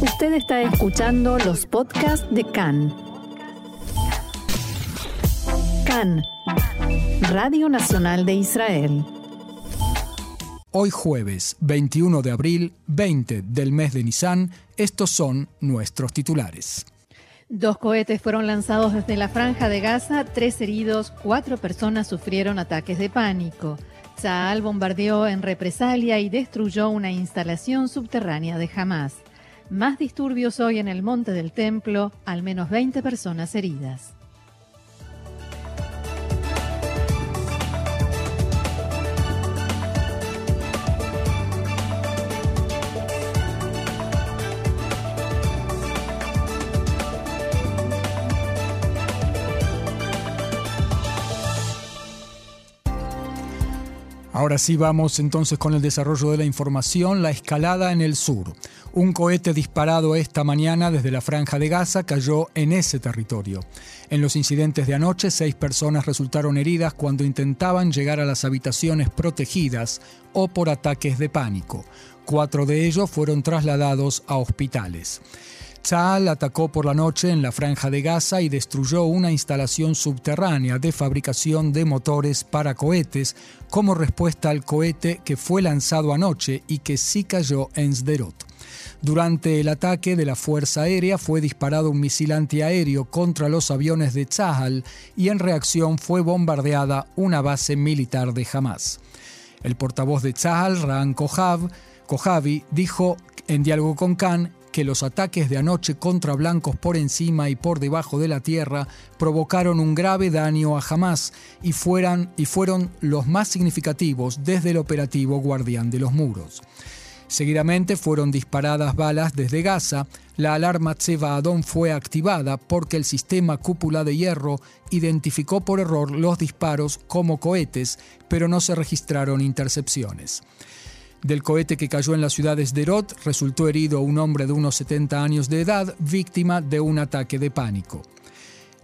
Usted está escuchando los podcasts de CAN. CAN, Radio Nacional de Israel. Hoy jueves 21 de abril, 20 del mes de Nisan, estos son nuestros titulares. Dos cohetes fueron lanzados desde la franja de Gaza, tres heridos, cuatro personas sufrieron ataques de pánico. Saal bombardeó en represalia y destruyó una instalación subterránea de Hamas. Más disturbios hoy en el Monte del Templo, al menos 20 personas heridas. Ahora sí vamos entonces con el desarrollo de la información, la escalada en el sur. Un cohete disparado esta mañana desde la franja de Gaza cayó en ese territorio. En los incidentes de anoche, seis personas resultaron heridas cuando intentaban llegar a las habitaciones protegidas o por ataques de pánico. Cuatro de ellos fueron trasladados a hospitales. Tzal atacó por la noche en la franja de Gaza y destruyó una instalación subterránea de fabricación de motores para cohetes como respuesta al cohete que fue lanzado anoche y que sí cayó en Sderot. Durante el ataque de la Fuerza Aérea fue disparado un misil antiaéreo contra los aviones de Tzahal y en reacción fue bombardeada una base militar de Hamas. El portavoz de Tzahal, Ran Kojavi, dijo en diálogo con Khan que los ataques de anoche contra blancos por encima y por debajo de la tierra provocaron un grave daño a Hamas y, y fueron los más significativos desde el operativo Guardián de los Muros. Seguidamente fueron disparadas balas desde Gaza, la alarma Tseva Adon fue activada porque el sistema cúpula de hierro identificó por error los disparos como cohetes, pero no se registraron intercepciones. Del cohete que cayó en la ciudad de Sderot resultó herido un hombre de unos 70 años de edad, víctima de un ataque de pánico.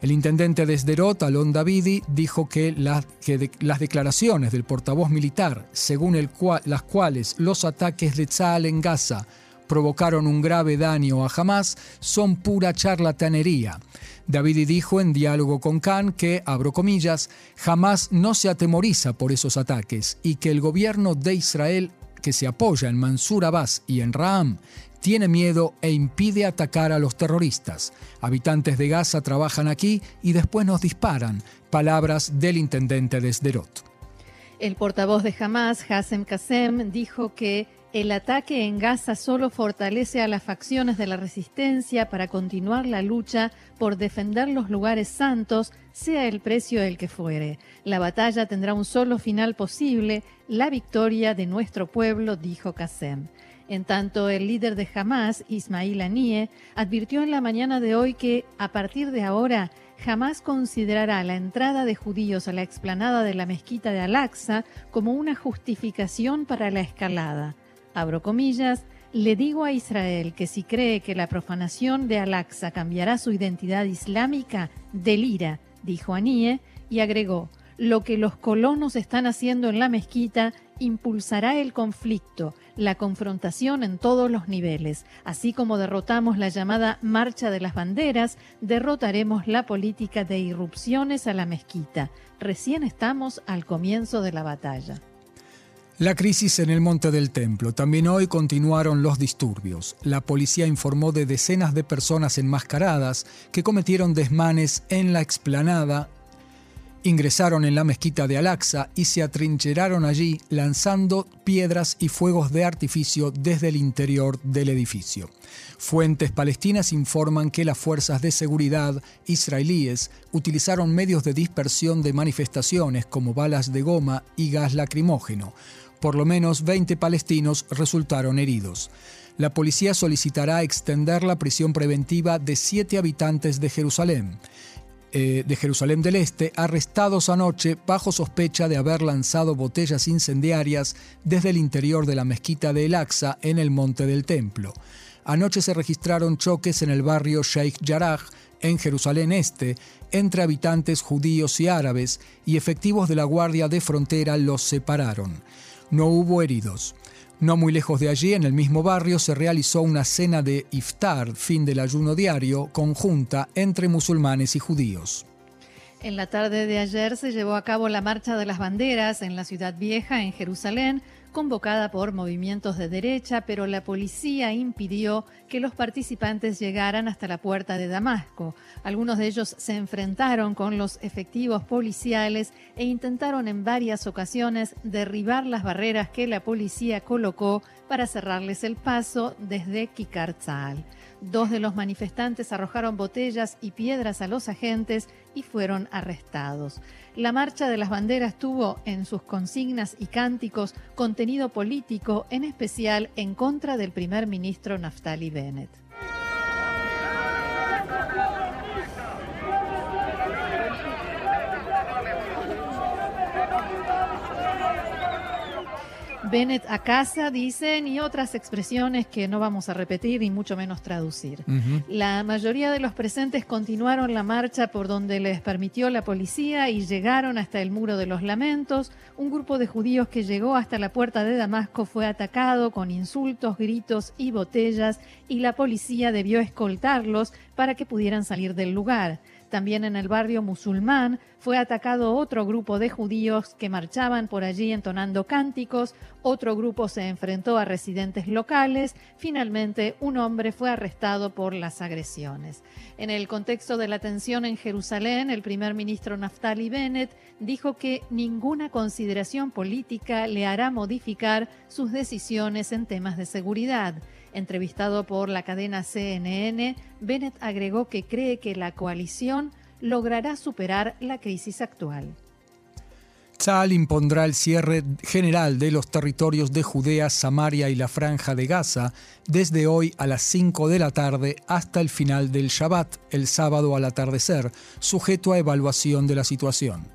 El intendente de Sderot, Alon Davidi, dijo que, las declaraciones del portavoz militar, según las cuales los ataques de Tzal en Gaza provocaron un grave daño a Hamas, son pura charlatanería. Davidi dijo en diálogo con Khan que, abro comillas, Hamas no se atemoriza por esos ataques y que el gobierno de Israel que se apoya en Mansur Abbas y en Raam, tiene miedo e impide atacar a los terroristas. Habitantes de Gaza trabajan aquí y después nos disparan. Palabras del intendente de Sderot. El portavoz de Hamas, Hassem Kassem, dijo que el ataque en Gaza solo fortalece a las facciones de la resistencia para continuar la lucha por defender los lugares santos, sea el precio el que fuere. La batalla tendrá un solo final posible, la victoria de nuestro pueblo, dijo Qasem. En tanto, el líder de Hamas, Ismail Anie, advirtió en la mañana de hoy que, a partir de ahora, jamás considerará la entrada de judíos a la explanada de la mezquita de Al-Aqsa como una justificación para la escalada abro comillas, le digo a Israel que si cree que la profanación de Al-Aqsa cambiará su identidad islámica, delira, dijo Anie, y agregó, lo que los colonos están haciendo en la mezquita impulsará el conflicto, la confrontación en todos los niveles. Así como derrotamos la llamada Marcha de las Banderas, derrotaremos la política de irrupciones a la mezquita. Recién estamos al comienzo de la batalla. La crisis en el Monte del Templo. También hoy continuaron los disturbios. La policía informó de decenas de personas enmascaradas que cometieron desmanes en la explanada, ingresaron en la mezquita de Al-Aqsa y se atrincheraron allí lanzando piedras y fuegos de artificio desde el interior del edificio. Fuentes palestinas informan que las fuerzas de seguridad israelíes utilizaron medios de dispersión de manifestaciones como balas de goma y gas lacrimógeno. Por lo menos 20 palestinos resultaron heridos. La policía solicitará extender la prisión preventiva de siete habitantes de Jerusalén. Eh, de Jerusalén del Este, arrestados anoche bajo sospecha de haber lanzado botellas incendiarias desde el interior de la mezquita de El-Aqsa en el Monte del Templo. Anoche se registraron choques en el barrio Sheikh Jarrah, en Jerusalén Este, entre habitantes judíos y árabes, y efectivos de la Guardia de Frontera los separaron. No hubo heridos. No muy lejos de allí, en el mismo barrio, se realizó una cena de iftar, fin del ayuno diario, conjunta entre musulmanes y judíos. En la tarde de ayer se llevó a cabo la Marcha de las Banderas en la Ciudad Vieja, en Jerusalén, convocada por movimientos de derecha, pero la policía impidió que los participantes llegaran hasta la puerta de Damasco. Algunos de ellos se enfrentaron con los efectivos policiales e intentaron en varias ocasiones derribar las barreras que la policía colocó para cerrarles el paso desde Kikartzal. Dos de los manifestantes arrojaron botellas y piedras a los agentes y fueron arrestados. La Marcha de las Banderas tuvo en sus consignas y cánticos contenido político, en especial en contra del primer ministro Naftali Bennett. Bennett a casa, dicen, y otras expresiones que no vamos a repetir y mucho menos traducir. La mayoría de los presentes continuaron la marcha por donde les permitió la policía y llegaron hasta el Muro de los Lamentos. Un grupo de judíos que llegó hasta la puerta de Damasco fue atacado con insultos, gritos y botellas y la policía debió escoltarlos para que pudieran salir del lugar. También en el barrio musulmán fue atacado otro grupo de judíos que marchaban por allí entonando cánticos, otro grupo se enfrentó a residentes locales, finalmente un hombre fue arrestado por las agresiones. En el contexto de la tensión en Jerusalén, el primer ministro Naftali Bennett dijo que ninguna consideración política le hará modificar sus decisiones en temas de seguridad. Entrevistado por la cadena CNN, Bennett agregó que cree que la coalición logrará superar la crisis actual. Tzal impondrá el cierre general de los territorios de Judea, Samaria y la Franja de Gaza desde hoy a las 5 de la tarde hasta el final del Shabbat, el sábado al atardecer, sujeto a evaluación de la situación.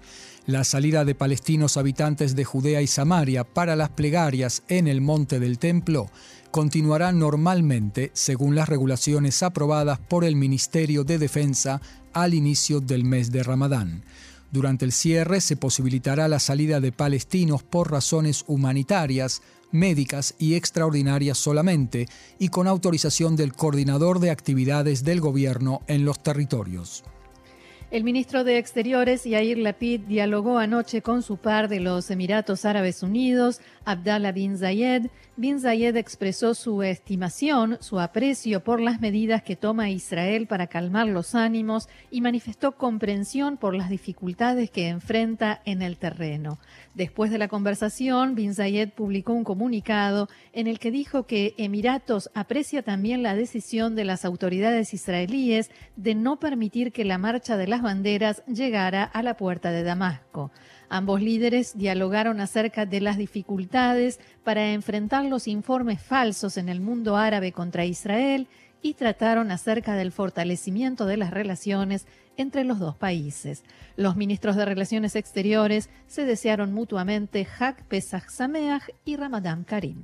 La salida de palestinos habitantes de Judea y Samaria para las plegarias en el monte del templo continuará normalmente según las regulaciones aprobadas por el Ministerio de Defensa al inicio del mes de Ramadán. Durante el cierre se posibilitará la salida de palestinos por razones humanitarias, médicas y extraordinarias solamente, y con autorización del coordinador de actividades del gobierno en los territorios. El ministro de Exteriores, Yair Lapid, dialogó anoche con su par de los Emiratos Árabes Unidos, Abdallah bin Zayed. Bin Zayed expresó su estimación, su aprecio por las medidas que toma Israel para calmar los ánimos y manifestó comprensión por las dificultades que enfrenta en el terreno. Después de la conversación, Bin Zayed publicó un comunicado en el que dijo que Emiratos aprecia también la decisión de las autoridades israelíes de no permitir que la marcha de las banderas llegara a la puerta de Damasco. Ambos líderes dialogaron acerca de las dificultades para enfrentar los informes falsos en el mundo árabe contra Israel y trataron acerca del fortalecimiento de las relaciones entre los dos países. Los ministros de Relaciones Exteriores se desearon mutuamente Hak Pesach Sameach y Ramadán Karim.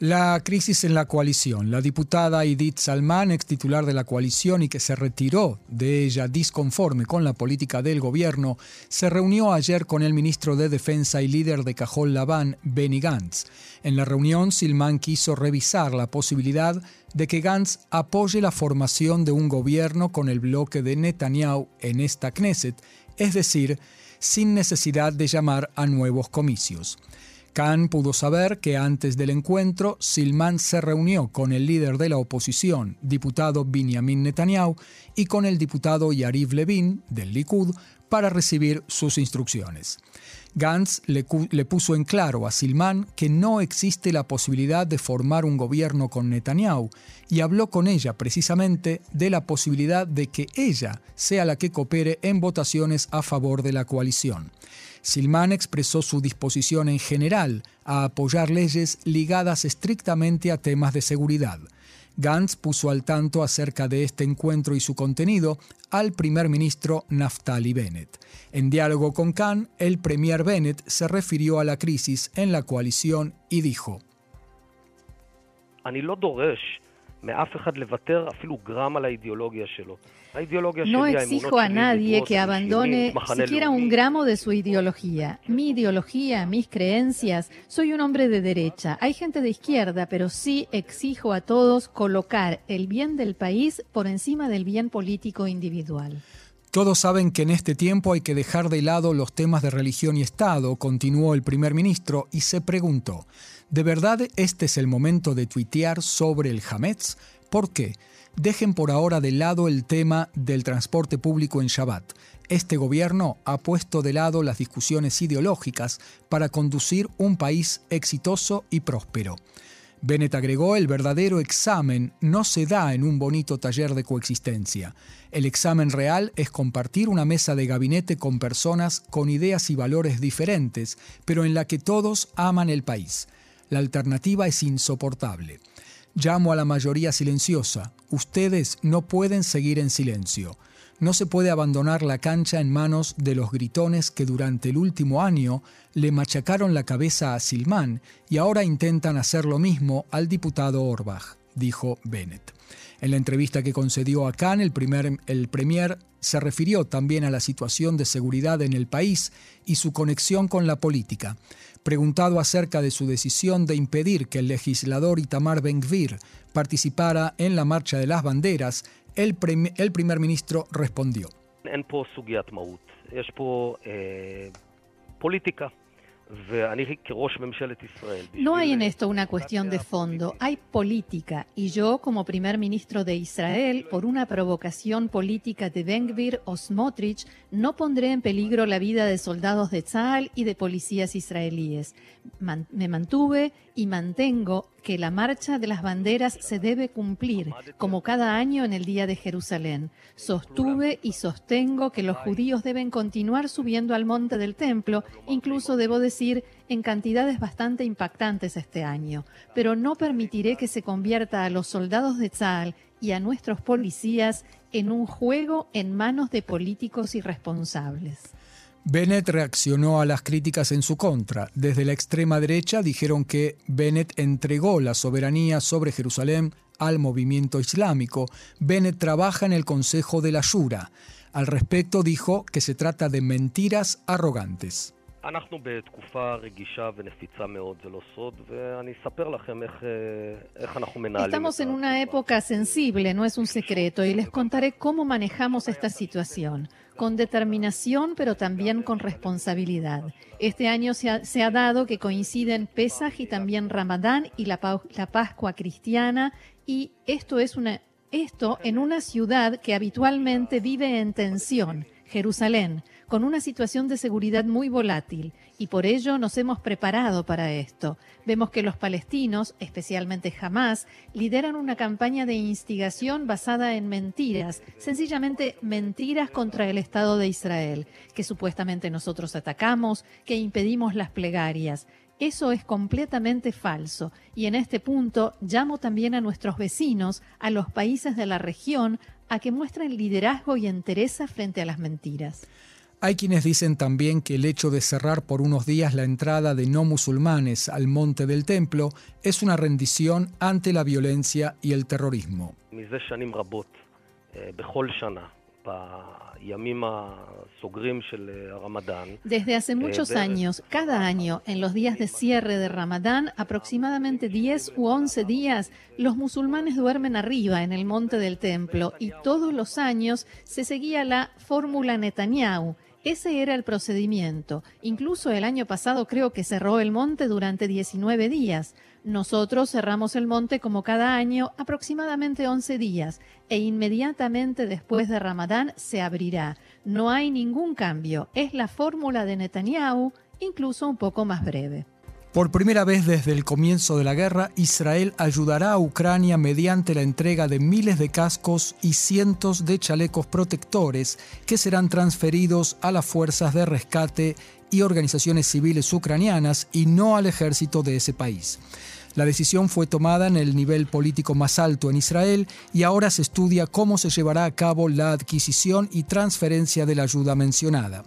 La crisis en la coalición. La diputada Edith Salman, ex titular de la coalición y que se retiró de ella disconforme con la política del gobierno, se reunió ayer con el ministro de Defensa y líder de Cajol Labán, Benny Gantz. En la reunión, Silman quiso revisar la posibilidad de que Gantz apoye la formación de un gobierno con el bloque de Netanyahu en esta Knesset, es decir, sin necesidad de llamar a nuevos comicios. Khan pudo saber que antes del encuentro, Silman se reunió con el líder de la oposición, diputado Benjamin Netanyahu, y con el diputado Yariv Levin, del Likud, para recibir sus instrucciones. Gantz le, puso en claro a Silman que no existe la posibilidad de formar un gobierno con Netanyahu y habló con ella precisamente de la posibilidad de que ella sea la que coopere en votaciones a favor de la coalición. Silman expresó su disposición en general a apoyar leyes ligadas estrictamente a temas de seguridad. Gantz puso al tanto acerca de este encuentro y su contenido al primer ministro Naftali Bennett. En diálogo con Khan, el premier Bennett se refirió a la crisis en la coalición y dijo: No exijo a nadie que abandone siquiera un gramo de su ideología. Mi ideología, mis creencias, soy un hombre de derecha. Hay gente de izquierda, pero sí exijo a todos colocar el bien del país por encima del bien político individual. Todos saben que en este tiempo hay que dejar de lado los temas de religión y Estado, continuó el primer ministro y se preguntó, ¿de verdad este es el momento de tuitear sobre el Hametz? ¿Por qué? Dejen por ahora de lado el tema del transporte público en Shabbat. Este gobierno ha puesto de lado las discusiones ideológicas para conducir un país exitoso y próspero. Bennett agregó, el verdadero examen no se da en un bonito taller de coexistencia. El examen real es compartir una mesa de gabinete con personas con ideas y valores diferentes, pero en la que todos aman el país. La alternativa es insoportable. Llamo a la mayoría silenciosa. Ustedes no pueden seguir en silencio. No se puede abandonar la cancha en manos de los gritones que durante el último año le machacaron la cabeza a Silman y ahora intentan hacer lo mismo al diputado Orbach, dijo Bennett. En la entrevista que concedió a Khan, el, primer, el premier se refirió también a la situación de seguridad en el país y su conexión con la política. Preguntado acerca de su decisión de impedir que el legislador Itamar Ben-Gvir participara en la marcha de las banderas, el, el primer ministro respondió. política. No hay en esto una cuestión de fondo, hay política. Y yo como primer ministro de Israel, por una provocación política de Ben-Gvir o Smotrich, no pondré en peligro la vida de soldados de Tzal y de policías israelíes. me mantuve y mantengo que la marcha de las banderas se debe cumplir, como cada año en el Día de Jerusalén. Sostuve y sostengo que los judíos deben continuar subiendo al monte del templo, incluso debo decir en cantidades bastante impactantes este año, pero no permitiré que se convierta a los soldados de Tzal y a nuestros policías en un juego en manos de políticos irresponsables. Bennett reaccionó a las críticas en su contra. Desde la extrema derecha dijeron que Bennett entregó la soberanía sobre Jerusalén al movimiento islámico. Bennett trabaja en el Consejo de la Shura. Al respecto dijo que se trata de mentiras arrogantes. Estamos en una época sensible, no es un secreto, y les contaré cómo manejamos esta situación con determinación, pero también con responsabilidad. Este año se ha, dado que coinciden Pesaj y también Ramadán y la, la Pascua cristiana, y esto es una esto en una ciudad que habitualmente vive en tensión, Jerusalén con una situación de seguridad muy volátil y por ello nos hemos preparado para esto. Vemos que los palestinos, especialmente Hamas, lideran una campaña de instigación basada en mentiras, sencillamente mentiras contra el Estado de Israel, que supuestamente nosotros atacamos, que impedimos las plegarias. Eso es completamente falso y en este punto llamo también a nuestros vecinos, a los países de la región, a que muestren liderazgo y entereza frente a las mentiras. Hay quienes dicen también que el hecho de cerrar por unos días la entrada de no musulmanes al monte del templo es una rendición ante la violencia y el terrorismo. Desde hace muchos años, cada año, en los días de cierre de Ramadán, aproximadamente 10 u 11 días, los musulmanes duermen arriba en el monte del templo y todos los años se seguía la fórmula Netanyahu, ese era el procedimiento. Incluso el año pasado creo que cerró el monte durante 19 días. Nosotros cerramos el monte como cada año aproximadamente 11 días e inmediatamente después de Ramadán se abrirá. No hay ningún cambio. Es la fórmula de Netanyahu, incluso un poco más breve. Por primera vez desde el comienzo de la guerra, Israel ayudará a Ucrania mediante la entrega de miles de cascos y cientos de chalecos protectores que serán transferidos a las fuerzas de rescate y organizaciones civiles ucranianas y no al ejército de ese país. La decisión fue tomada en el nivel político más alto en Israel y ahora se estudia cómo se llevará a cabo la adquisición y transferencia de la ayuda mencionada.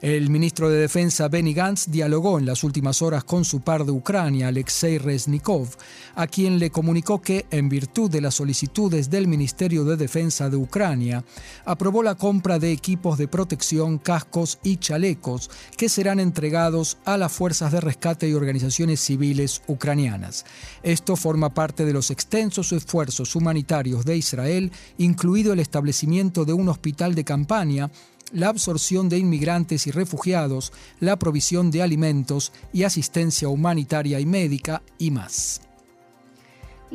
El ministro de Defensa Benny Gantz dialogó en las últimas horas con su par de Ucrania, Alexei Reznikov, a quien le comunicó que, en virtud de las solicitudes del Ministerio de Defensa de Ucrania, aprobó la compra de equipos de protección, cascos y chalecos que serán entregados a las fuerzas de rescate y organizaciones civiles ucranianas. Esto forma parte de los extensos esfuerzos humanitarios de Israel, incluido el establecimiento de un hospital de campaña la absorción de inmigrantes y refugiados, la provisión de alimentos y asistencia humanitaria y médica y más.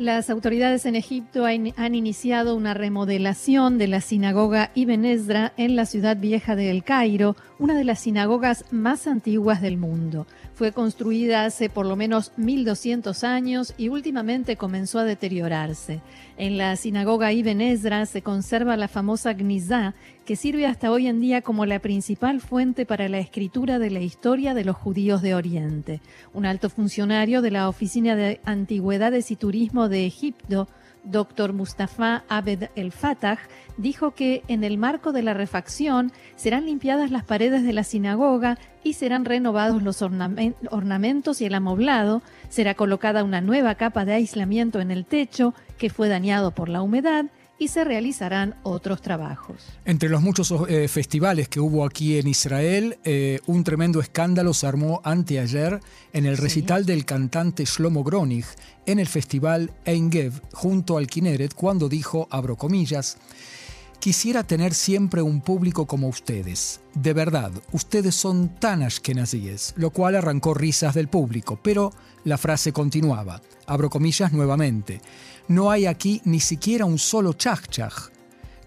Las autoridades en Egipto han, iniciado una remodelación de la sinagoga Ibn Ezra en la ciudad vieja de El Cairo, una de las sinagogas más antiguas del mundo. Fue construida hace por lo menos 1200 años y últimamente comenzó a deteriorarse. En la sinagoga Ibn Ezra se conserva la famosa Gnizá, que sirve hasta hoy en día como la principal fuente para la escritura de la historia de los judíos de Oriente. Un alto funcionario de la Oficina de Antigüedades y Turismo de Egipto Dr. Mustafa Abed El Fatah dijo que en el marco de la refacción serán limpiadas las paredes de la sinagoga y serán renovados los ornamentos y el amoblado, será colocada una nueva capa de aislamiento en el techo que fue dañado por la humedad y se realizarán otros trabajos. Entre los muchos eh, festivales que hubo aquí en Israel, eh, un tremendo escándalo se armó anteayer en el recital del cantante Shlomo Gronig en el festival Engev junto al Kineret cuando dijo, abro comillas, Quisiera tener siempre un público como ustedes. De verdad, ustedes son tan ashkenazíes, lo cual arrancó risas del público, pero la frase continuaba. Abro comillas nuevamente no hay aquí ni siquiera un solo chachchaj,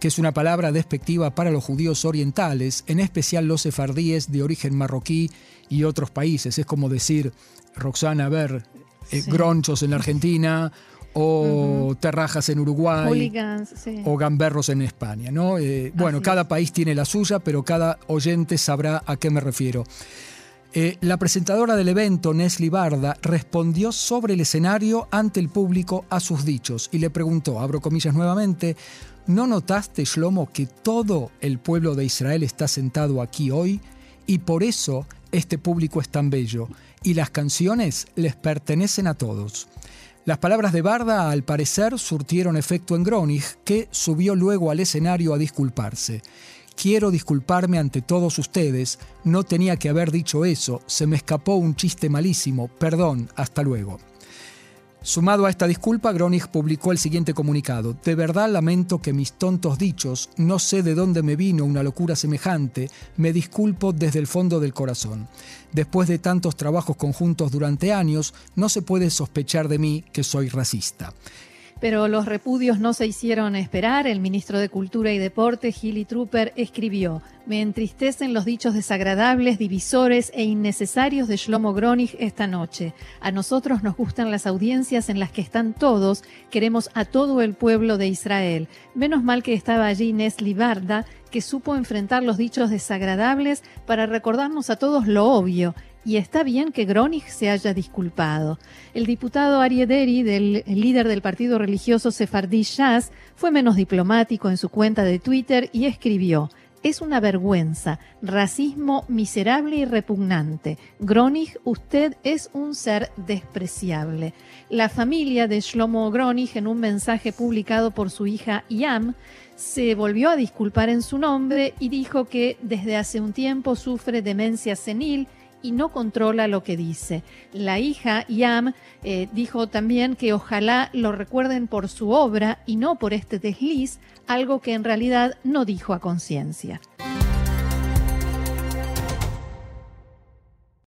que es una palabra despectiva para los judíos orientales, en especial los sefardíes de origen marroquí y otros países. Es como decir, Roxana, a ver, eh, gronchos en la Argentina o terrajas en Uruguay o gamberros en España. ¿no? Eh, bueno, cada país tiene la suya, pero cada oyente sabrá a qué me refiero. Eh, la presentadora del evento, Nesli Barda, respondió sobre el escenario ante el público a sus dichos y le preguntó, abro comillas nuevamente, ¿no notaste, Shlomo, que todo el pueblo de Israel está sentado aquí hoy? Y por eso este público es tan bello y las canciones les pertenecen a todos. Las palabras de Barda, al parecer, surtieron efecto en Gronig, que subió luego al escenario a disculparse. Quiero disculparme ante todos ustedes, no tenía que haber dicho eso, se me escapó un chiste malísimo, perdón, hasta luego. Sumado a esta disculpa, Gronig publicó el siguiente comunicado. De verdad lamento que mis tontos dichos, no sé de dónde me vino una locura semejante, me disculpo desde el fondo del corazón. Después de tantos trabajos conjuntos durante años, no se puede sospechar de mí que soy racista. Pero los repudios no se hicieron esperar. El ministro de Cultura y Deporte, Gilly Trooper, escribió: Me entristecen los dichos desagradables, divisores e innecesarios de Shlomo Gronig esta noche. A nosotros nos gustan las audiencias en las que están todos. Queremos a todo el pueblo de Israel. Menos mal que estaba allí Nesli Barda, que supo enfrentar los dichos desagradables para recordarnos a todos lo obvio y está bien que Gronig se haya disculpado. El diputado Ariederi, del líder del partido religioso Sefardí Shas, fue menos diplomático en su cuenta de Twitter y escribió: es una vergüenza, racismo miserable y repugnante. Gronig, usted es un ser despreciable. La familia de Shlomo Gronig, en un mensaje publicado por su hija Yam, se volvió a disculpar en su nombre y dijo que desde hace un tiempo sufre demencia senil y no controla lo que dice. La hija, Yam, eh, dijo también que ojalá lo recuerden por su obra y no por este desliz, algo que en realidad no dijo a conciencia.